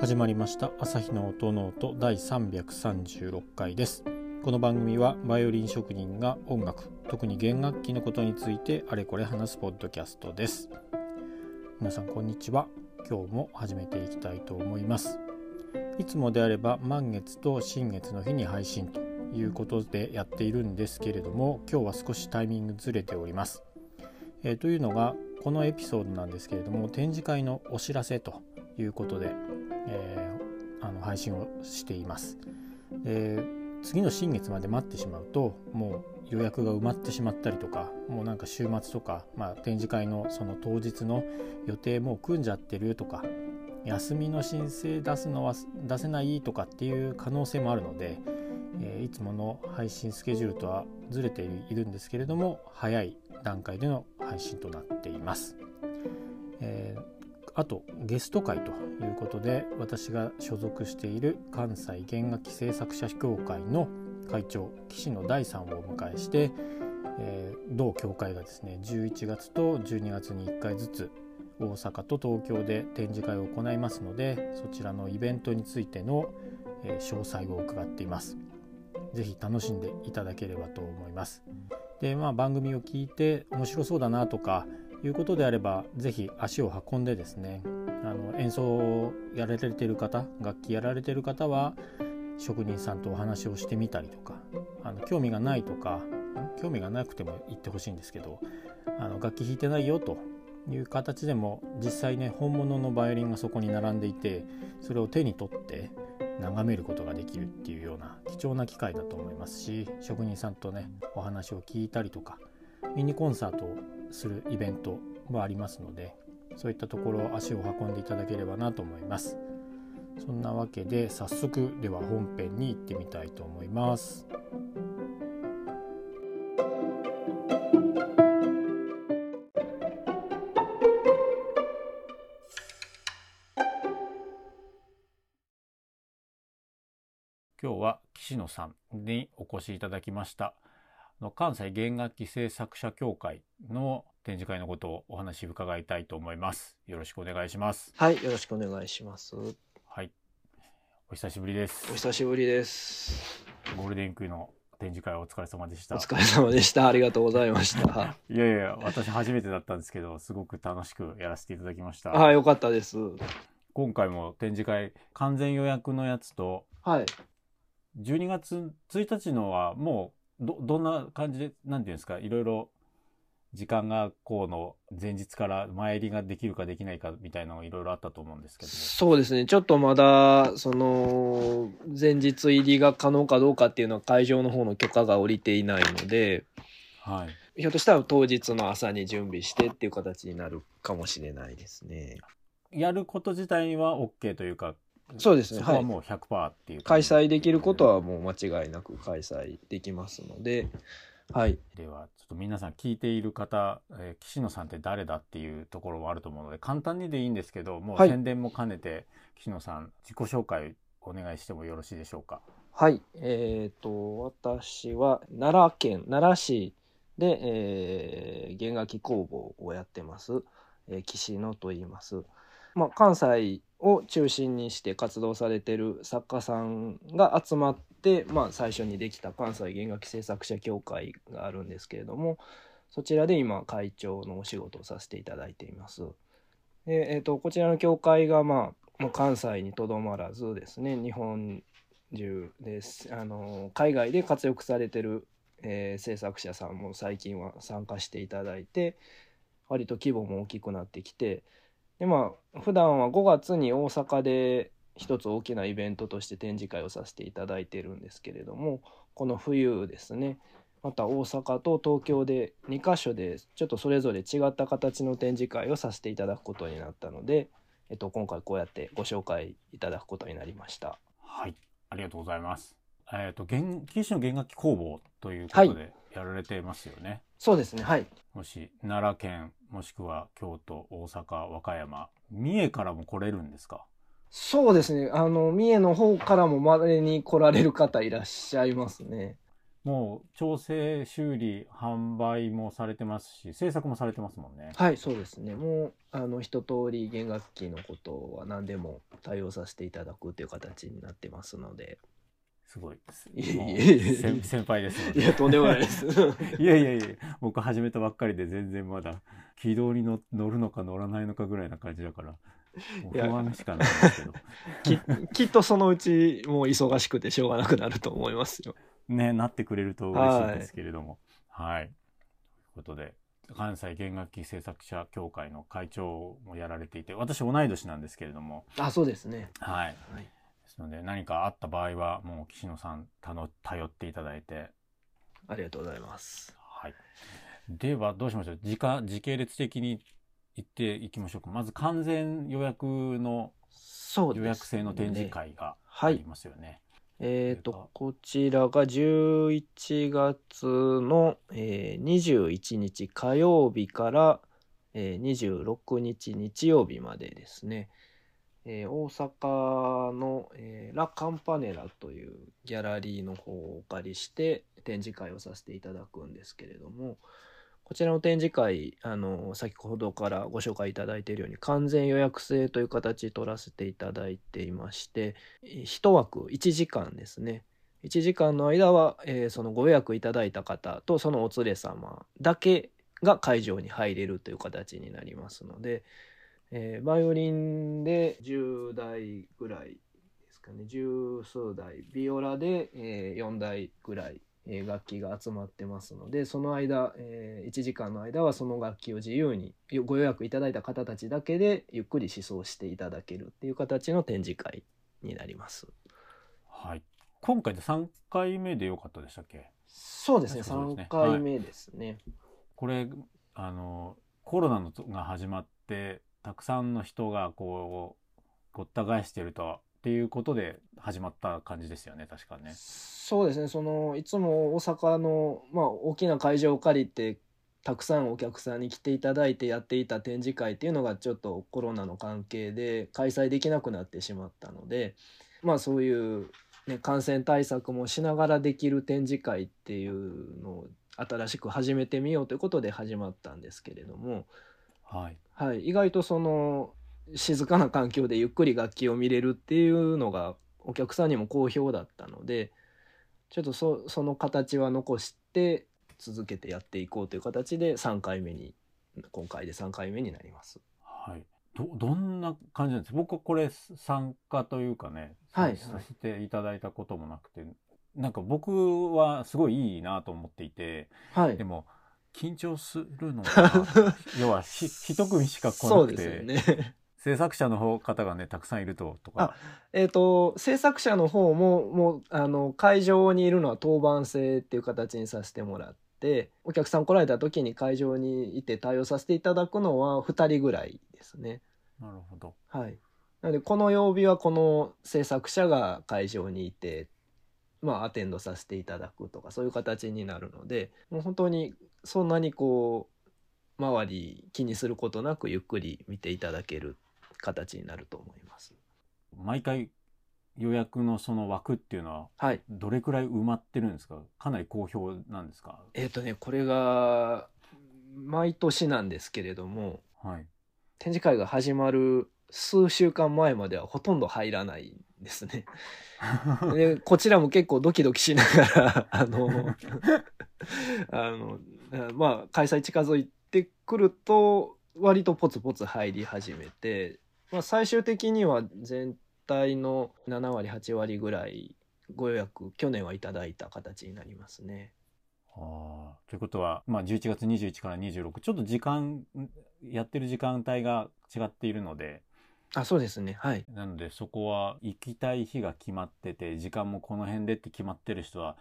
始まりました朝日の音ノート第336回です。この番組はバイオリン職人が音楽特に弦楽器のことについてあれこれ話すポッドキャストです。皆さんこんにちは。今日も始めていきたいと思います。いつもであれば満月と新月の日に配信ということでやっているんですけれども今日は少しタイミングずれております、えー、というのがこのエピソードなんですけれども展示会のお知らせということで、えー、あの配信をしています。で次の新月まで待ってしまうともう予約が埋まってしまったりとかもうなんか週末とか、まあ、展示会のその当日の予定もう組んじゃってるとか休みの申請出すのは出せないとかっていう可能性もあるので、えー、いつもの配信スケジュールとはずれているんですけれども早い段階での配信となっています。えーあとゲスト会ということで私が所属している関西弦楽器製作者協会の会長岸野大さんをお迎えして、えー、同協会がですね11月と12月に1回ずつ大阪と東京で展示会を行いますのでそちらのイベントについての、え、詳細を伺っています。ぜひ楽しんでいただければと思います。でまあ番組を聞いて面白そうだなとかいうことであれば是非足を運んでですねあの演奏をやられてる方楽器やられてる方は職人さんとお話をしてみたりとかあの興味がないとか興味がなくても言ってほしいんですけどあの楽器弾いてないよという形でも実際ね本物のバイオリンがそこに並んでいてそれを手に取って眺めることができるっていうような貴重な機会だと思いますし職人さんとねお話を聞いたりとかミニコンサートをするイベントもありますのでそういったところ足を運んでいただければなと思います。そんなわけで早速では本編に行ってみたいと思います。岸野さんにお越しいただきましたの関西弦楽器製作者協会の展示会のことをお話伺いたいと思います。よろしくお願いします。はい、よろしくお願いします。はい。お久しぶりです。お久しぶりです。ゴールデンウィークの展示会お疲れ様でした。お疲れ様でした。ありがとうございました。いやいや、私初めてだったんですけど、すごく楽しくやらせていただきました。はい、よかったです。今回も展示会完全予約のやつと、はい。12月1日のはもうど、どんな感じで、なんていうんですか、いろいろ時間がこうの前日から前入りができるかできないかみたいなのがいろいろあったと思うんですけど。そうですね。ちょっとまだその前日入りが可能かどうかっていうのは会場の方の許可が下りていないので、はい、ひょっとしたら当日の朝に準備してっていう形になるかもしれないですね。やること自体は OK というかそうですね。そこはもう100%っていう、はい、開催できることはもう間違いなく開催できますので、はい。では、ちょっと皆さん聞いている方、えー、岸野さんって誰だっていうところもあると思うので、簡単にでいいんですけど、もう宣伝も兼ねて、岸野さん、自己紹介お願いしてもよろしいでしょうか？はい。えっ、ー、と、私は奈良県、奈良市で、えー、弦楽器工房をやってます。えー、岸野と言います。まあ、関西を中心にして活動されてる作家さんが集まって、まあ、最初にできた関西弦楽器製作者協会があるんですけれどもそちらで今会長のお仕事をさせていただいています。でえーと、こちらの協会が、まあ、もう関西にとどまらずですね日本中ですあの海外で活躍されてる、えー、制作者さんも最近は参加していただいて割と規模も大きくなってきてでまあ普段は5月に大阪で一つ大きなイベントとして展示会をさせていただいているんですけれどもこの冬ですねまた大阪と東京で2カ所でちょっとそれぞれ違った形の展示会をさせていただくことになったので、えっと、今回こうやってご紹介いただくことになりました。はいありがとうございます。えっ、ー、と弦騎士の弦楽器工房ということでやられてますよね。はい、そうですねはい。もし奈良県もしくは京都、大阪、和歌山、三重からも来れるんですか？そうですね。あの、三重の方からもまれに来られる方いらっしゃいますね。もう調整修理販売もされてますし制作もされてますもんねはいそうですねもうあの一通り弦楽器のことは何でも対応させていただくという形になってますのですごい。ですいえいえ先先輩ですいやとんでもないです。いやいやいや僕始めたばっかりで全然まだ軌道に乗乗るのか乗らないのかぐらいな感じだから不安しかないんですけど。ききっとそのうちもう忙しくてしょうがなくなると思いますよ。ねなってくれると嬉しいですけれども。はい、ということで関西弦楽器製作者協会の会長もやられていて私同い年なんですけれども。あそうですね。はい。はいですので何かあった場合はもう岸野さんたの頼っていただいて。ありがとうございます。はい。ではどうしましょう？時間時系列的に行っていきましょうか。まず完全予約のそうです、ね、予約制の展示会があはい。りますよね。えっ、それがとこちらが11月の、えー、21日火曜日から、えー、26日日曜日までですね、えー大阪の、えーラ・カンパネラというギャラリーの方をお借りして展示会をさせていただくんですけれどもこちらの展示会あの先ほどからご紹介いただいているように完全予約制という形取らせていただいていまして1枠1時間ですね。1時間の間は、えーそのご予約いただいた方とそのお連れ様だけが会場に入れるという形になりますので、えーバイオリンで10台ぐらいですかね十数台ビオラで、え4台ぐらい、えー楽器が集まってますのでその間、え1時間の間はその楽器を自由にご予約いただいた方たちだけでゆっくり思想していただけるっていう形の展示会になります。はい。今回で3回目でよかったでしたっけ？そうですねですね3回目ですね。これあのコロナのとが始まってたくさんの人がこうごった返してるとっていうことで始まった感じですよね確かね。そうですねそのいつも大阪の、まあ、大きな会場を借りてたくさんお客さんに来ていただいてやっていた展示会っていうのがちょっとコロナの関係で開催できなくなってしまったのでまあそういう、ね、感染対策もしながらできる展示会っていうのを新しく始めてみようということで始まったんですけれども、はい。はい、意外とその静かな環境でゆっくり楽器を見れるっていうのがお客さんにも好評だったのでちょっとそその形は残して続けてやっていこうという形で3回目に今回で3回目になります。はい。どどんな感じなんですか？僕はこれ参加というかね、はいさせていただいたこともなくてなんか僕はすごいいいなと思っていてはいでも緊張するのが要は ひ一組しか来なくて、よね。制作者の方方がねたくさんいるととかえっと制作者の方ももうあの会場にいるのは当番制っていう形にさせてもらってお客さん来られた時に会場にいて対応させていただくのは2人ぐらいですね。なるほどはい。なのでこの曜日はこの制作者が会場にいてまあアテンドさせていただくとかそういう形になるのでもう本当にそんなにこう周り気にすることなくゆっくり見ていただける形になると思います。毎回予約のその枠っていうのははい。どれくらい埋まってるんですか？かなり好評なんですか？えっ、とねこれが毎年なんですけれどもはい展示会が始まる数週間前まではほとんど入らないんですね。でこちらも結構ドキドキしながら あの あのまあ開催近づいてくると割とポツポツ入り始めて、まあ、最終的には全体の7割8割ぐらいご予約去年はいただいた形になりますね。あーということは、まあ、11月21から26ちょっと時間やってる時間帯が違っているのであそうですね。はい。なのでそこは行きたい日が決まってて時間もこの辺でって決まってる人は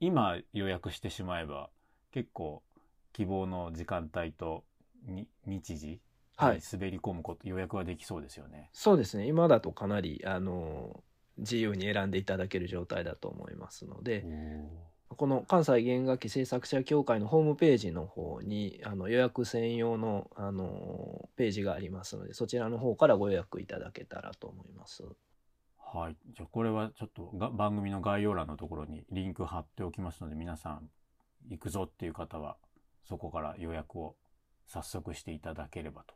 今予約してしまえば結構希望の時間帯とに日時はい。に滑り込むこと予約はできそうですよね。そうです。ね今だとかなりあの自由に選んでいただける状態だと思いますので、この関西弦楽器製作者協会のホームページの方にあの予約専用のあのページがありますのでそちらの方からご予約いただけたらと思います。はい。じゃあこれはちょっとが番組の概要欄のところにリンク貼っておきますので、皆さん行くぞっていう方は、そこから予約を早速していただければと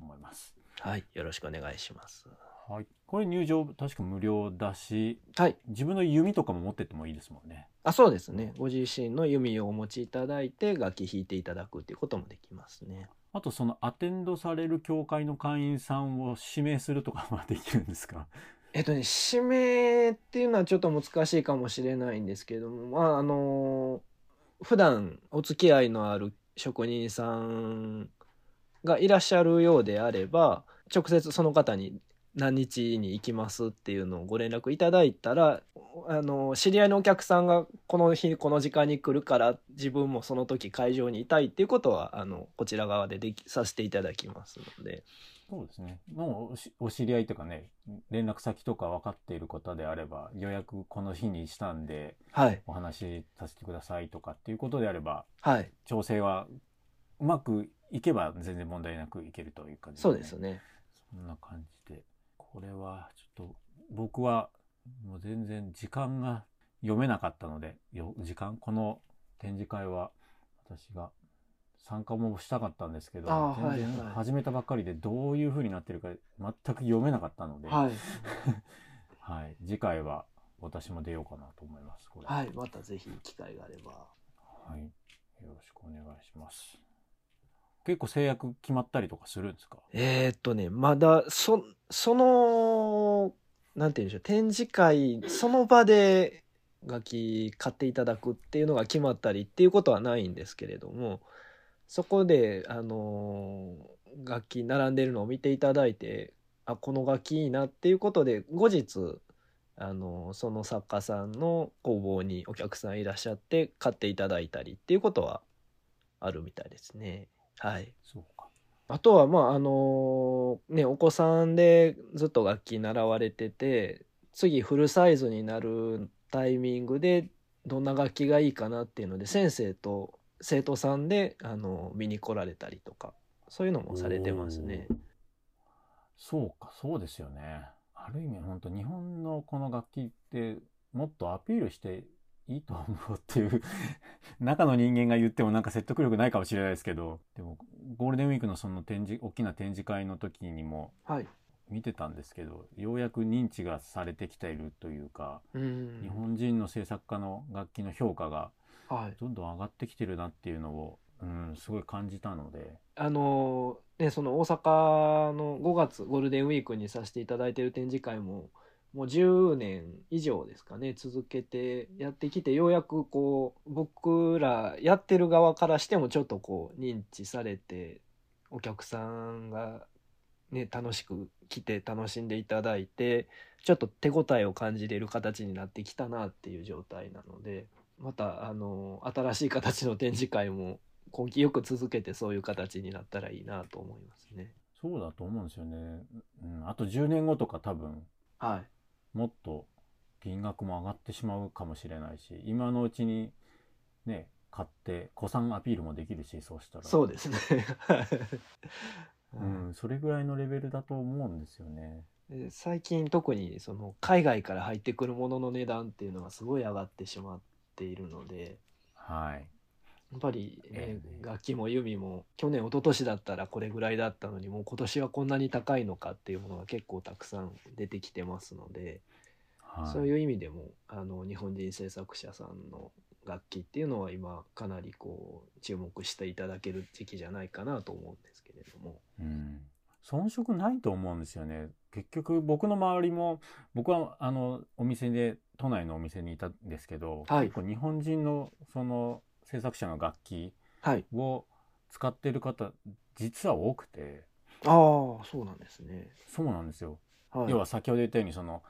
思います。はい。よろしくお願いします。はい。これ入場確か無料だし、はい。自分の弓とかも持ってってもいいですもんね。あ、そうですね。ご自身の弓をお持ちいただいて、楽器弾いていただくっていうこともできますね。あとそのアテンドされる教会の会員さんを指名するとかはできるんですか？えっとね、指名っていうのはちょっと難しいかもしれないんですけれども、まあ、あの、普段お付き合いのある職人さんがいらっしゃるようであれば、直接その方に何日に行きますっていうのをご連絡いただいたら、あの、知り合いのお客さんがこの日、この時間に来るから、自分もその時会場にいたいっていうことは、あの、こちら側でできさせていただきますので、そうですね。もうお知り合いとかね、連絡先とか分かっている方であれば、予約この日にしたんで、はい、お話しさせてくださいとかっていうことであれば、はい、調整はうまくいけば全然問題なくいけるという感じそうです。ね。そんな感じで。これはちょっと僕はもう全然時間が読めなかったので、よ時間この展示会は私が参加もしたかったんですけど、全然はい始めたばっかりでどういう風になってるか全く読めなかったので、はい。はい次回は私も出ようかなと思います。これはい、またぜひ機会があれば。はい。よろしくお願いします。結構制約決まったりとかするんですか？えーっとね、まだ、そ、その、なんて言うんでしょう、展示会、その場で楽器買っていただくっていうのが決まったりっていうことはないんですけれども、そこで、あの楽器並んでるのを見ていただいて、あ、この楽器いいなっていうことで、後日、あのその作家さんの工房にお客さんいらっしゃって買っていただいたりっていうことはあるみたいですね。はい。そうか。あとは、まあ、あのね、お子さんでずっと楽器習われてて、次フルサイズになるタイミングでどんな楽器がいいかなっていうので、先生と生徒さんで、あの見に来られたりとか、そういうのもされてますね。そうか、そうですよね。ある意味本当日本のこの楽器ってもっとアピールしていいと思うっていう 中の人間が言ってもなんか説得力ないかもしれないですけど、でもゴールデンウィークのその展示、大きな展示会の時にもはい。見てたんですけど、ようやく認知がされてきているというか、うん。日本人の制作家の楽器の評価がはい。どんどん上がってきてるなっていうのを、うん、すごい感じたので、あのね、その大阪の5月ゴールデンウィークにさせていただいている展示会ももう10年以上ですかね続けてやってきてようやくこう僕らやってる側からしてもちょっとこう認知されてお客さんがね楽しく来て楽しんでいただいてちょっと手応えを感じれる形になってきたなっていう状態なのでまたあの新しい形の展示会も根気よく続けてそういう形になったらいいなと思いますね。そうだと思うんですよね。うん、あと10年後とか多分、はい。もっと金額も上がってしまうかもしれないし、今のうちにね、買って、古参アピールもできるし、そうしたら。そうですね。うん、それぐらいのレベルだと思うんですよね。で最近特にその海外から入ってくるものの値段っていうのがすごい上がってしまっているのではい。やっぱり、ねええ楽器も弓も去年一昨年だったらこれぐらいだったのにもう今年はこんなに高いのかっていうものが結構たくさん出てきてますので、はい、そういう意味でもあの日本人制作者さんの楽器っていうのは今かなりこう注目していただける時期じゃないかなと思うんですけれども。うん。遜色ないと思うんですよね。結局僕の周りも、僕はあの、お店で、都内のお店にいたんですけど、はい結構日本人のその制作者の楽器はい。を使ってる方、実は多くて、ああ、そうなんですね。そうなんですよ。はい。要は先ほど言ったようにその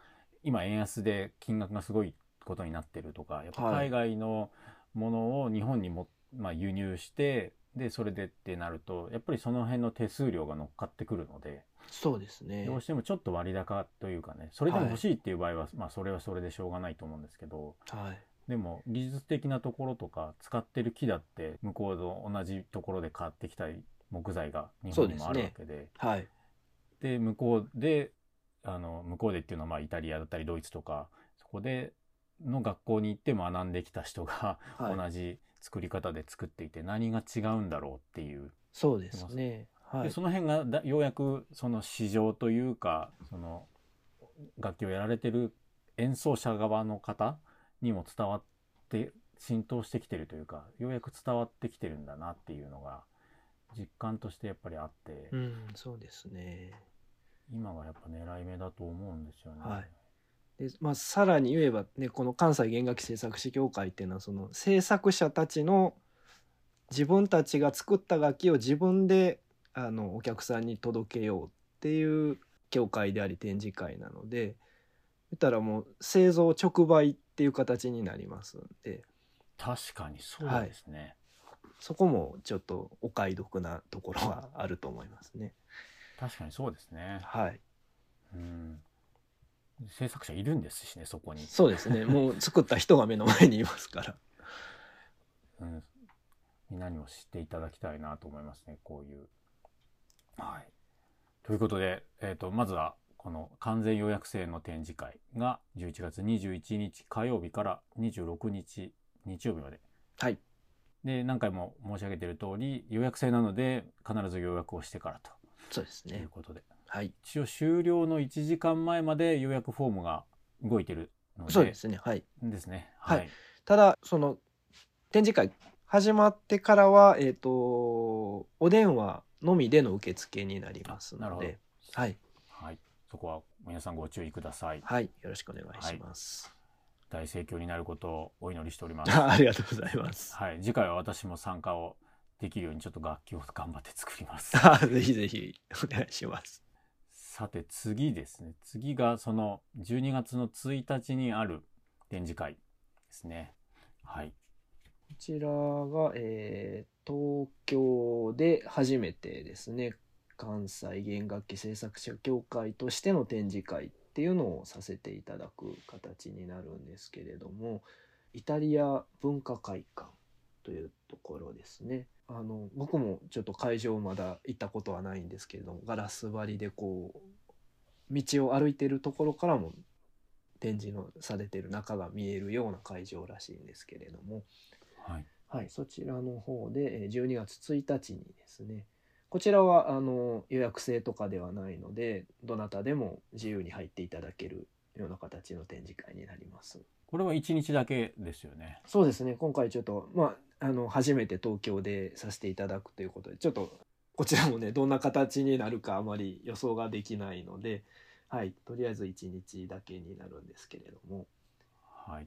今円安で金額がすごいことになってるとかやっぱはい海外のものを日本にも、まあ、輸入してでそれでってなるとやっぱりその辺の手数料が乗っかってくるのでそうですね。どうしてもちょっと割高というかねそれでもはい欲しいっていう場合は、まあそれはそれでしょうがないと思うんですけどはい。でも技術的なところとか使ってる木だって向こうの同じところで買ってきた木材が日本にもあるわけで。はい。で向こうであの向こうでっていうのはまあイタリアだったりドイツとかそこでの学校に行って学んできた人がはい同じ作り方で作っていて何が違うんだろうっていう、そうですね。はい。でその辺がだようやくその市場というかその楽器をやられてる演奏者側の方にも伝わって浸透してきてるというかようやく伝わってきてるんだなっていうのが実感としてやっぱりあって、うん、そうですね。今がやっぱ狙い目だと思うんですよね。はいでまあ、さらに言えば、ね、この関西弦楽器制作士協会っていうのはその制作者たちの自分たちが作った楽器を自分であのお客さんに届けようっていう協会であり展示会なので言ったらもう製造直売っていう形になりますんで確かにそうですね。そこもちょっとお買い得なところはあると思いますね。確かにそうですね。はい、うん。制作者いるんですしね、そこに。そうですね もう作った人が目の前にいますから。うん。みんなにも知っていただきたいなと思いますね、こういう。はい。ということで、えっ、と、まずは、この完全予約制の展示会が11月21日火曜日から26日日曜日まで。はいで、何回も申し上げている通り、予約制なので必ず予約をしてからとそうですねいう。ことで。はい。一応終了の1時間前まで予約フォームが動いてるので。そうですね。はい。ですね。はいはい。ただ、その、展示会始まってからは、えっ、と、お電話のみでの受付になりますなるほどので、。はい。はい。そこは皆さんご注意ください。はい。よろしくお願いします。大盛況になることをお祈りしております。ありがとうございます。はい。次回は私も参加をできるようにちょっと楽器を頑張って作ります。ぜひぜひお願いします。さて次ですね。次がその12月の1日にある展示会ですね。はい。こちらが、えー東京で初めてですね、関西弦楽器制作者協会としての展示会っていうのをさせていただく形になるんですけれども、イタリア文化会館というところですね。あの僕もちょっと会場まだ行ったことはないんですけれどもガラス張りでこう道を歩いてるところからも展示のされてる中が見えるような会場らしいんですけれども、はい。はい、そちらの方でえー12月1日にですねこちらはあの予約制とかではないのでどなたでも自由に入っていただけるような形の展示会になります。これは1日だけですよね。そうですね今回ちょっとまああの初めて東京でさせていただくということでちょっとこちらもねどんな形になるかあまり予想ができないので、はい、とりあえず1日だけになるんですけれどもはい。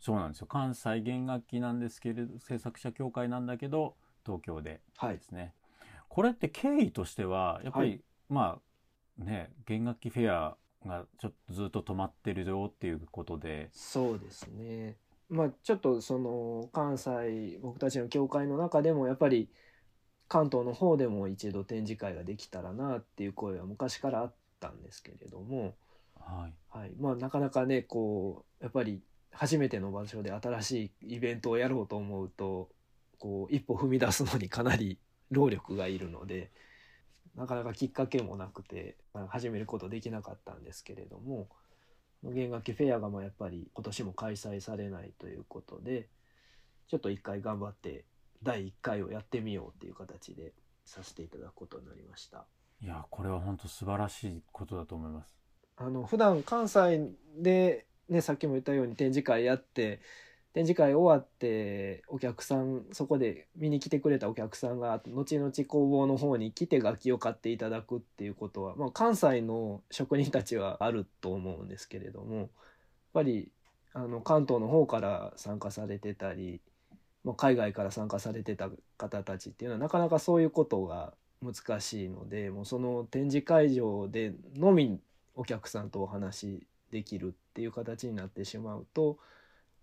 そうなんですよ。関西弦楽器なんですけれど、制作者協会なんだけど、東京ではいですね。これって経緯としては、やっぱり、はいまあ、ね、弦楽器フェアがちょっとずっと止まってるよっていうことで、そうですね。まあちょっとその関西僕たちの協会の中でもやっぱり関東の方でも一度展示会ができたらなっていう声は昔からあったんですけれども、はい。はい、まあなかなかねこうやっぱり初めての場所で新しいイベントをやろうと思うとこう一歩踏み出すのにかなり労力がいるのでなかなかきっかけもなくてまあ始めることできなかったんですけれども弦楽器フェアがまあやっぱり今年も開催されないということでちょっと一回頑張って第1回をやってみようっていう形でさせていただくことになりました。いや、これは本当素晴らしいことだと思います。あの普段関西で、ね、さっきも言ったように展示会やって展示会終わってお客さんそこで見に来てくれたお客さんが後々工房の方に来て楽器を買っていただくっていうことは、まあ、関西の職人たちはあると思うんですけれどもやっぱりあの関東の方から参加されてたり、まあ、海外から参加されてた方たちっていうのはなかなかそういうことが難しいのでもうその展示会場でのみお客さんとお話できるっていう形になってしまうと、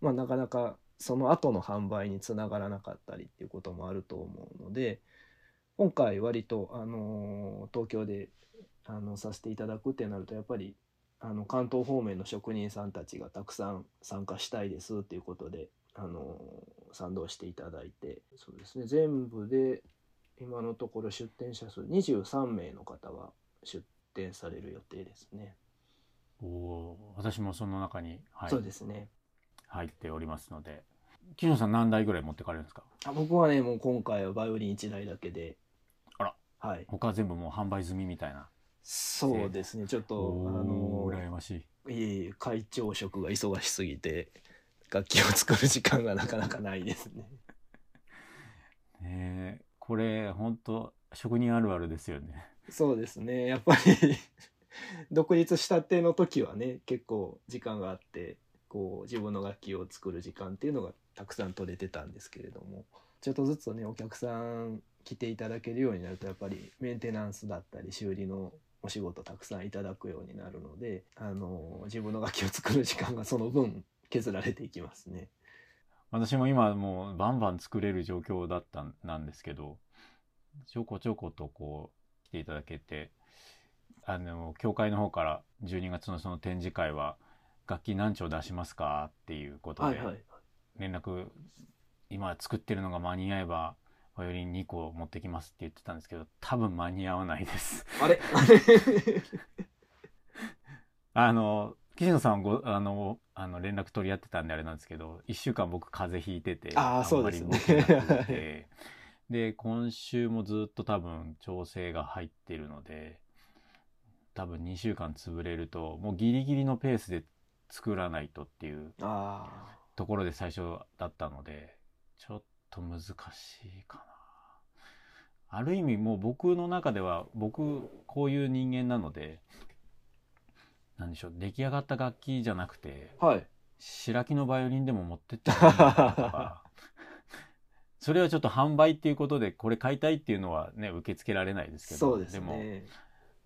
まあ、なかなかその後の販売につながらなかったりっていうこともあると思うので今回割と、あの東京であのさせていただくってなるとやっぱりあの関東方面の職人さんたちがたくさん参加したいですっていうことで、あの賛同していただいてそうですね全部で今のところ出店者数23名の方が出展される予定ですね。おお私もその中に、はい、そうですね。入っておりますので木野さん何台ぐらい持ってかれるんですか？あ僕はね、もう今回はバイオリン1台だけで。あら。はい。他は全部もう販売済みみたいなそうですね。ちょっと、あの羨ましいいえいえ、会長職が忙しすぎて、楽器を作る時間がなかなかないですね。ねえこれ本当職人あるあるですよねそうですね。やっぱり 独立したての時はね、結構時間があって、こう自分の楽器を作る時間っていうのがたくさん取れてたんですけれども、ちょっとずつね、お客さん来ていただけるようになると、やっぱりメンテナンスだったり修理のお仕事たくさんいただくようになるので、あの、自分の楽器を作る時間がその分削られていきますね。私も今もうバンバン作れる状況だったんなんですけどちょこちょことこう来ていただけてあの教会の方から12月のその展示会は楽器何丁出しますかっていうことで。連絡今作ってるのが間に合えばバイオリン2個持ってきますって言ってたんですけど多分間に合わないです。あれ？あ れあの岸野さんはごあのあの連絡取り合ってたんであれなんですけど1週間僕風邪ひいててあーんまりそうですね。動けなくて。で今週もずっと多分調整が入ってるので多分2週間潰れるともうギリギリのペースで作らないとっていうあところで最初だったのでちょっと難しいかな。ある意味もう僕の中では僕こういう人間なのでなんでしょう出来上がった楽器じゃなくてあ。はい。白木のバイオリンでも持ってってもいいのかなとか それはちょっと販売っていうことでこれ買いたいっていうのはね受け付けられないですけどそうですも、ね。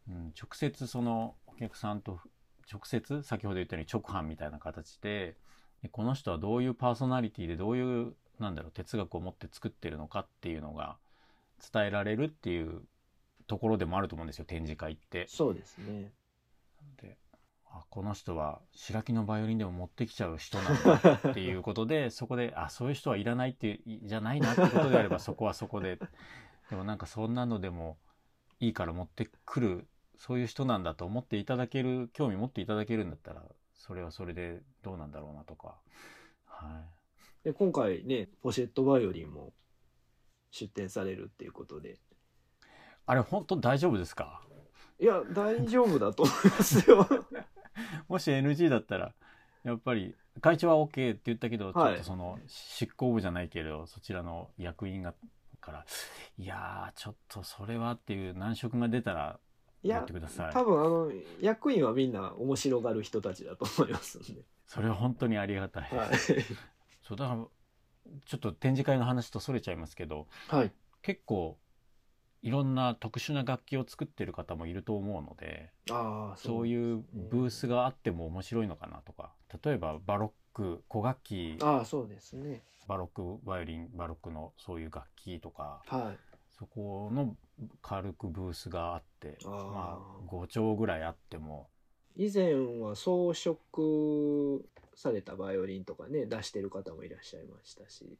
うん、直接そのお客さんと直接先ほど言ったように直販みたいな形ででこの人はどういうパーソナリティでどういうなんだろう哲学を持って作ってるのかっていうのが伝えられるっていうところでもあると思うんですよ展示会って。そうですね。であこの人は白木のバイオリンでも持ってきちゃう人なんだっていうことで そこであそういう人はいらないっていじゃないなってことであればそこはそこででもなんかそんなのでもいいから持ってくるそういう人なんだと思っていただける興味持っていただけるんだったらそれはそれでどうなんだろうなとか、はい、で今回ねポシェットバイオリンも出展されるっていうことで。あれ本当大丈夫ですか？いや大丈夫だと思いますよ。もし NG だったらやっぱり会長は OK って言ったけど、はい。ちょっとその執行部じゃないけどそちらの役員がからいやーちょっとそれはっていう難色が出たらいややってください。多分あの役員はみんな面白がる人たちだと思いますんで、それは本当にありがたい、はい、そうだからちょっと展示会の話とそれちゃいますけどはい、結構いろんな特殊な楽器を作ってる方もいると思うのでああそういうブースがあっても面白いのかなとか。例えばバロック古楽器。ああそうですね。バロックバイオリンバロックのそういう楽器とかはい。そこの軽くブースがあってまあ5丁ぐらいあっても。以前は装飾されたバイオリンとかね出してる方もいらっしゃいましたし。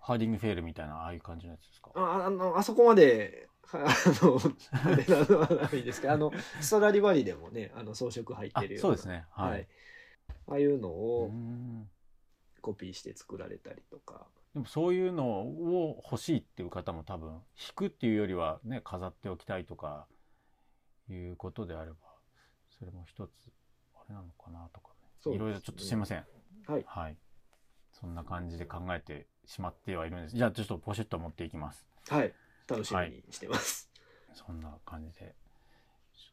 ハーディングフェールみたいなああいう感じのやつですか？ああのあそこまで あのあれなのはないですけどあの ストラディバリでもねあの装飾入っあてるような。そうですね。はい、はい、ああいうのうをん。コピーして作られたりとかでもそういうのを欲しいっていう方も多分弾くっていうよりはね飾っておきたいとかいうことであればそれも一つあれなのかなとかね。ね。いろいろちょっとすいません。はい。はい。そんな感じで考えてしまってはいるんです。じゃあちょっとポシェット持っていきます。はい。楽しみにしてます、そんな感じで。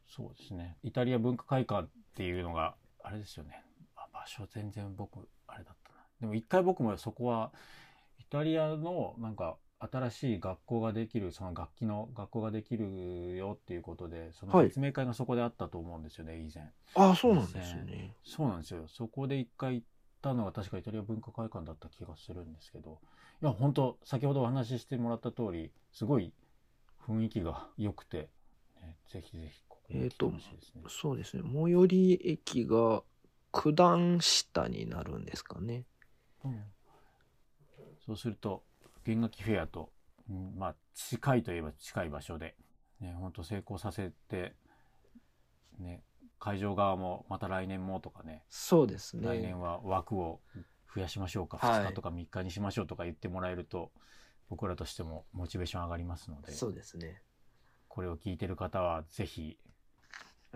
そそうですね。イタリア文化会館っていうのがあれですよね。あ場所全然僕あれだったな。でも一回僕もそこはイタリアのなんか新しい学校ができるその楽器の学校ができるよっていうことでそのはい。説明会がそこであったと思うんですよね、以前。ああそうなんですね。そうなんですよ。そこで一回行ったのが確かイタリア文化会館だった気がするんですけど。いや本当先ほどお話ししてもらった通りすごい雰囲気が良くて、ね、ぜひぜひここに来てほしいですね、そうですね。最寄り駅が九段下になるんですかね。うんそうすると弦楽器フェアと、うんまあ近いといえば近い場所で、ね、本当成功させて、ね、会場側もまた来年もとかねそうですね。来年は枠を増やしましょうか、はい。2日とか3日にしましょうとか言ってもらえると僕らとしてもモチベーション上がりますのでそうですね。これを聞いてる方はぜひ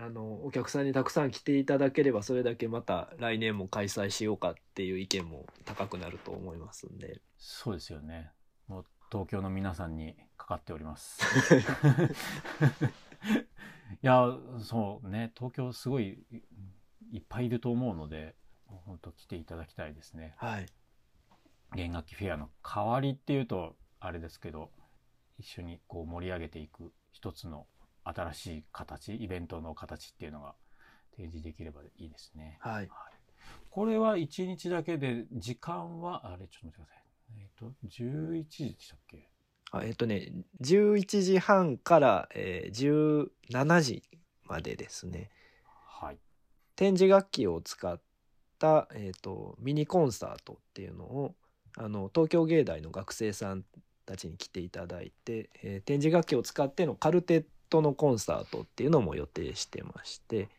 あのお客さんにたくさん来ていただければそれだけまた来年も開催しようかっていう意見も高くなると思いますんで。そうですよね。もう東京の皆さんにかかっております。いやそうね。東京すごいいっぱいいると思うので本当来ていただきたいですね。はい。弦楽器フェアの代わりっていうとあれですけど一緒にこう盛り上げていく一つの新しい形イベントの形っていうのが提示できればいいですね。はいこれは1日だけで時間はあれちょっと待ってください。えっ、と11時でしたっけ？あえっとね11時半から、えー17時までですねはい。展示楽器を使った、えー、とミニコンサートっていうのをあの東京芸大の学生さんたちに来ていただいて、えー展示楽器を使ってのカルテットのコンサートっていうのも予定してまして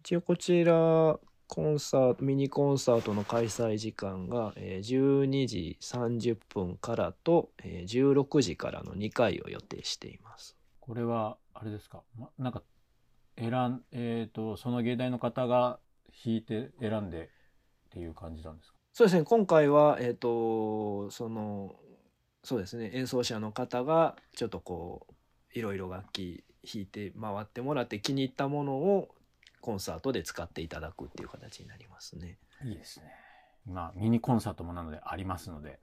一応こちらコンサートミニコンサートの開催時間が、えー12時30分からと、えー16時からの2回を予定しています。これはあれですか、ま、なんか選んえっ、とその芸大の方が弾いて選んでっていう感じなんですか？そうですね。今回はえっ、とそのそうですね。演奏者の方がちょっとこういろいろ楽器弾いて回ってもらって気に入ったものをコンサートで使っていただくっていう形になりますね。いいですね。まあミニコンサートもなのでありますので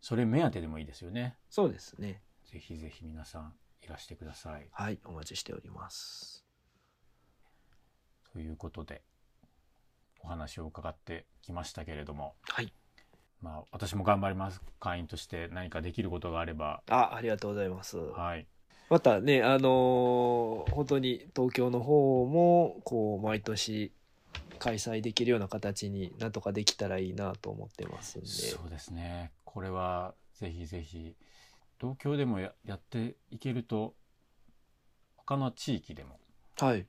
それ目当てでもいいですよね。そうですねぜひぜひ皆さんいらしてください。はいお待ちしております。ということでお話を伺ってきましたけれども、はいまあ私も頑張ります会員として何かできることがあれば、あありがとうございます。はい、またねあのー本当に東京の方もこう毎年開催できるような形になんとかできたらいいなと思ってますんで。そうですね。これはぜひぜひ東京でもややっていけると他の地域でもはい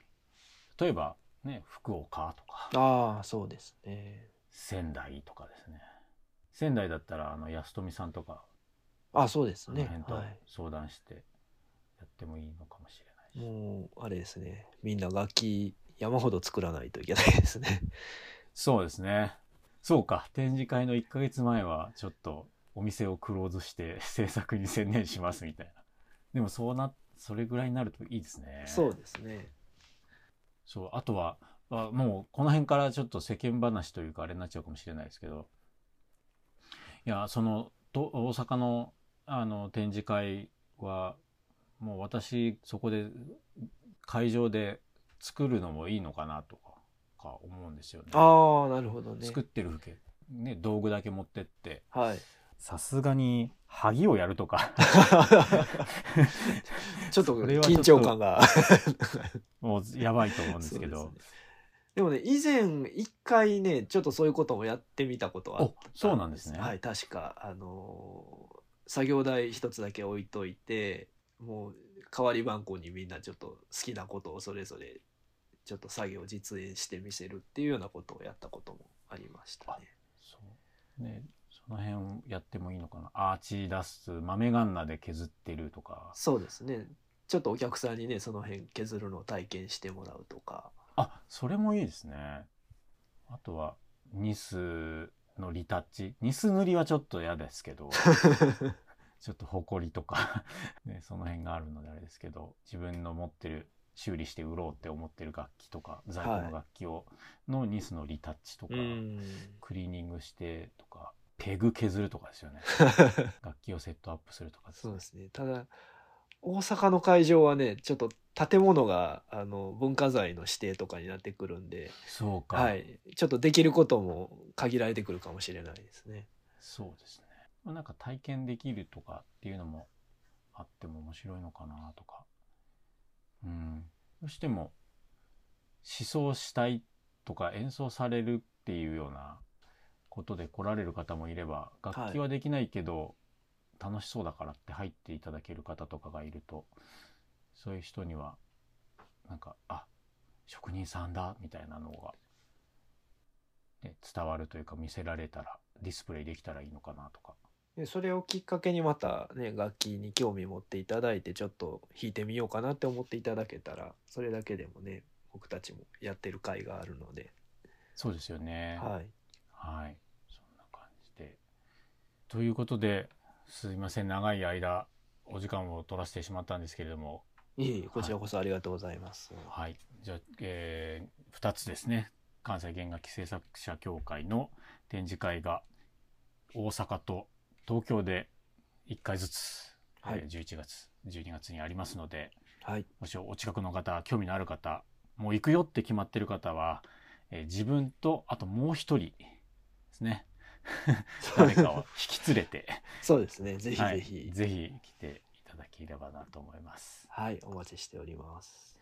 例えばね福岡とかああそうですね。仙台とかですね仙台だったらあの安富さんとかあそうですね。辺とはい相談してやってもいいのかもしれないし、もうあれですね。みんな楽器山ほど作らないといけないですね。そうですね。そうか。展示会の1ヶ月前はちょっとお店をクローズして 制作に専念しますみたいな。でもそうなそれぐらいになるといいですね。そうですね。そう。あとはあもうこの辺からちょっと世間話というかあれになっちゃうかもしれないですけど。いやそのと大阪のあの展示会はもう私そこで会場で作るのもいいのかなとかか思うんですよね。ああなるほどね。作ってる風景、ね、道具だけ持ってって。はい。さすがに萩をやるとか。ちょっと緊張感が。もうやばいと思うんですけど。ね。でもね以前一回ねちょっとそういうこともやってみたことはあった。おそうなんですね。はい確かあのー作業台一つだけ置いといてもう代わり番号にみんなちょっと好きなことをそれぞれちょっと作業を実演してみせるっていうようなことをやったこともありましたね。そう。ねその辺をやってもいいのかな。アーチ出す豆ガンナで削ってるとか。そうですね。ちょっとお客さんにねその辺削るのを体験してもらうとか。あそれもいいですね。あとはニスのリタッチ。ニス塗りはちょっと嫌ですけど ちょっとほこりとか、ね、その辺があるのであれですけど自分の持ってる修理して売ろうって思ってる楽器とか在庫の楽器を、のニスのリタッチとか、うん。クリーニングしてとかペグ削るとかですよね。楽器をセットアップするとか。そうですね。ただ大阪の会場はねちょっと建物があの文化財の指定とかになってくるんで、そうか、はい、ちょっとできることも限られてくるかもしれないですね。そうですね。まあなんか体験できるとかっていうのもあっても面白いのかなとか。うん。どうしても思想したいとか演奏されるっていうようなことで来られる方もいれば楽器はできないけど、楽しそうだからって入っていただける方とかがいるとそういう人にはなんかあ職人さんだみたいなのが、ね、伝わるというか見せられたらディスプレイできたらいいのかなとか。でそれをきっかけにまたね楽器に興味持っていただいてちょっと弾いてみようかなって思っていただけたらそれだけでもね僕たちもやってる会があるので。そうですよね。はい。はい。そんな感じで。ということですいません。長い間お時間を取らせてしまったんですけれども。いえいえこちらこそありがとうございます、はい。じゃあ、えー、2つですね。関西弦楽器制作者協会の展示会が大阪と東京で1回ずつ、はい。えー11月12月にありますのではい。もしお近くの方興味のある方もう行くよって決まってる方は、えー自分とあともう一人ですね。誰かを引き連れてそうですね。ぜひはい。ぜひぜひ来ていただければなと思います。はい、お待ちしております。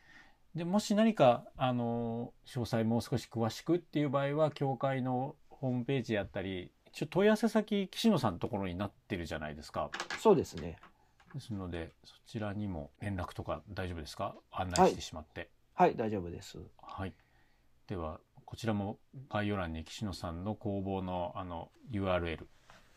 でもし何かあの詳細もう少し詳しくっていう場合は協会のホームページやったり一応問い合わせ先岸野さんのところになってるじゃないですか。そうですね。ですのでそちらにも連絡とか大丈夫ですか？案内してしまって。はい。大丈夫です。はい、ではこちらも概要欄に岸野さんの工房のあの URL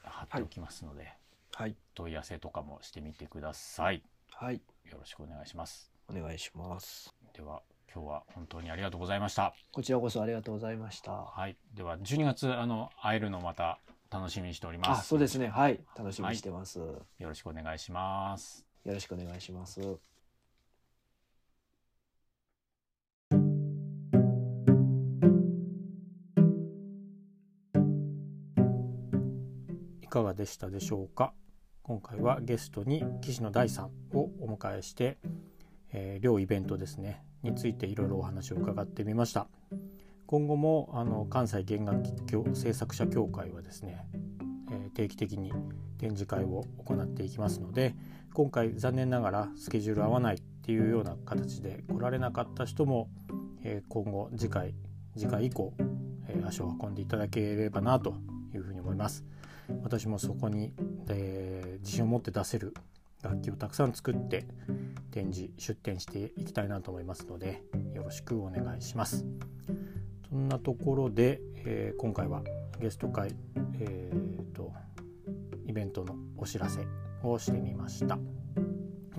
貼っておきますので、はい。問い合わせとかもしてみてください。はい。よろしくお願いします。お願いします。では今日は本当にありがとうございました。こちらこそありがとうございました。はい、では12月あの会えるのまた楽しみにしております。あそうですね。はい。楽しみにしてます、よろしくお願いします。よろしくお願いします。いかがでしたでしょうか？今回はゲストに岸野大さんをお迎えして、えー両イベントですねについていろいろお話を伺ってみました。今後もあの関西弦楽器協制作者協会はですね、えー定期的に展示会を行っていきますので今回残念ながらスケジュール合わないっていうような形で来られなかった人も、えー今後次回次回以降、えー足を運んでいただければなというふうに思います私もそこに、え自信を持って出せる楽器をたくさん作って展示出展していきたいなと思いますのでよろしくお願いします。そんなところで、えー今回はゲスト会、えーとイベントのお知らせをしてみました。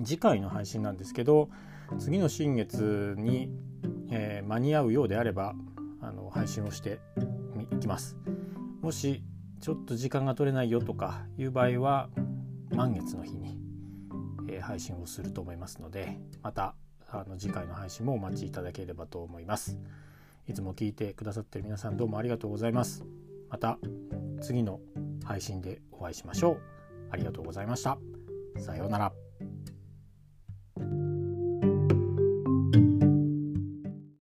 次回の配信なんですけど次の新月に、えー間に合うようであればあの配信をしていきます。もしちょっと時間が取れないよとかいう場合は満月の日に、配信をすると思いますのでまたあの次回の配信もお待ちいただければと思います。いつも聞いてくださってる皆さんどうもありがとうございます。また次の配信でお会いしましょう。ありがとうございました。さようなら。